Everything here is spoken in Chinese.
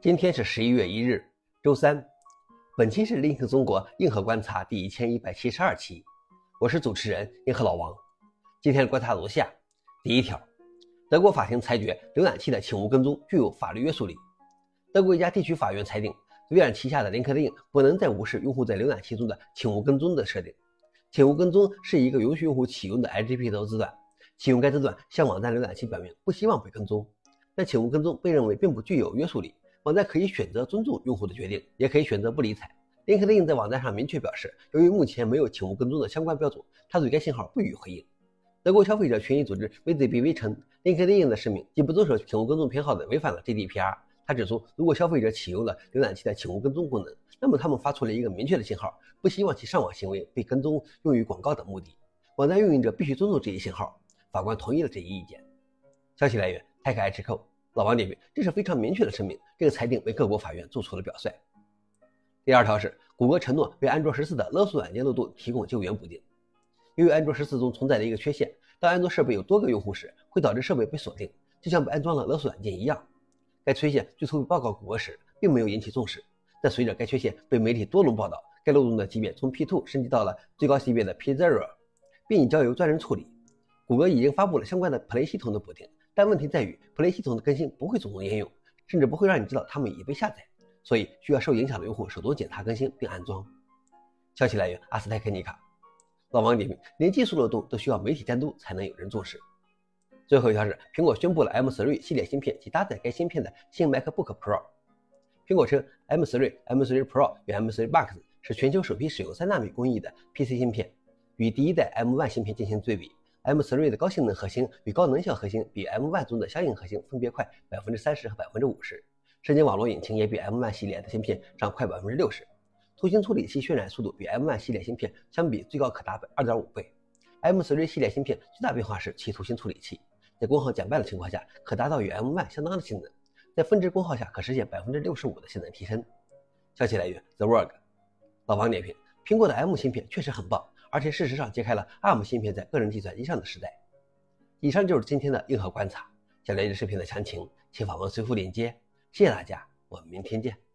今天是十一月一日，周三。本期是《Link 中国硬核观察》第一千一百七十二期，我是主持人硬核老王。今天的观察如下：第一条，德国法庭裁决浏览器的请勿跟踪具有法律约束力。德国一家地区法院裁定，微软旗下的 LinkedIn 不能再无视用户在浏览器中的请勿跟踪的设定。请勿跟踪是一个允许用户启用的 LGBT 字段，启用该字段向网站浏览器表明不希望被跟踪。但请勿跟踪被认为并不具有约束力。网站可以选择尊重用户的决定，也可以选择不理睬。LinkedIn 在网站上明确表示，由于目前没有请勿跟踪的相关标准，他对该信号不予回应。德国消费者权益组织 VZBV 称，LinkedIn 的声明既不遵守请勿跟踪偏好的，违反了 GDPR。他指出，如果消费者启用了浏览器的请勿跟踪功能，那么他们发出了一个明确的信号，不希望其上网行为被跟踪用于广告等目的。网站运营者必须尊重这一信号。法官同意了这一意见。消息来源：TechHQ。老王点评：这是非常明确的声明，这个裁定为各国法院做出了表率。第二条是，谷歌承诺为安卓十四的勒索软件漏洞提供救援补丁。由于安卓十四中存在的一个缺陷，当安卓设备有多个用户时，会导致设备被锁定，就像被安装了勒索软件一样。该缺陷最初报告谷歌时，并没有引起重视，但随着该缺陷被媒体多轮报道，该漏洞的级别从 P2 升级到了最高级别的 P0，并已交由专人处理。谷歌已经发布了相关的 Play 系统的补丁。但问题在于，Play 系统的更新不会主动应用，甚至不会让你知道它们已被下载，所以需要受影响的用户手动检查更新并安装。消息来源：阿斯泰克尼卡。老王点评：连技术漏洞都需要媒体监督才能有人重视。最后一条是，苹果宣布了 M3 系列芯片及搭载该芯片的新 MacBook Pro。苹果称，M3、M3 Pro 与 M3 Max 是全球首批使用三纳米工艺的 PC 芯片，与第一代 M1 芯片进行对比。M3 的高性能核心与高能效核心比 M1 中的相应核心分别快百分之三十和百分之五十，神经网络引擎也比 M1 系列的芯片上快百分之六十，图形处理器渲染速度比 M1 系列芯片相比最高可达二点五倍。M3 系列芯片最大变化是其图形处理器，在功耗减半的情况下，可达到与 M1 相当的性能，在峰值功耗下可实现百分之六十五的性能提升。消息来源：The World。老王点评：苹果的 M 芯片确实很棒。而且事实上揭开了 ARM 芯片在个人计算机上的时代。以上就是今天的硬核观察。想了解视频的详情，请访问随附链接。谢谢大家，我们明天见。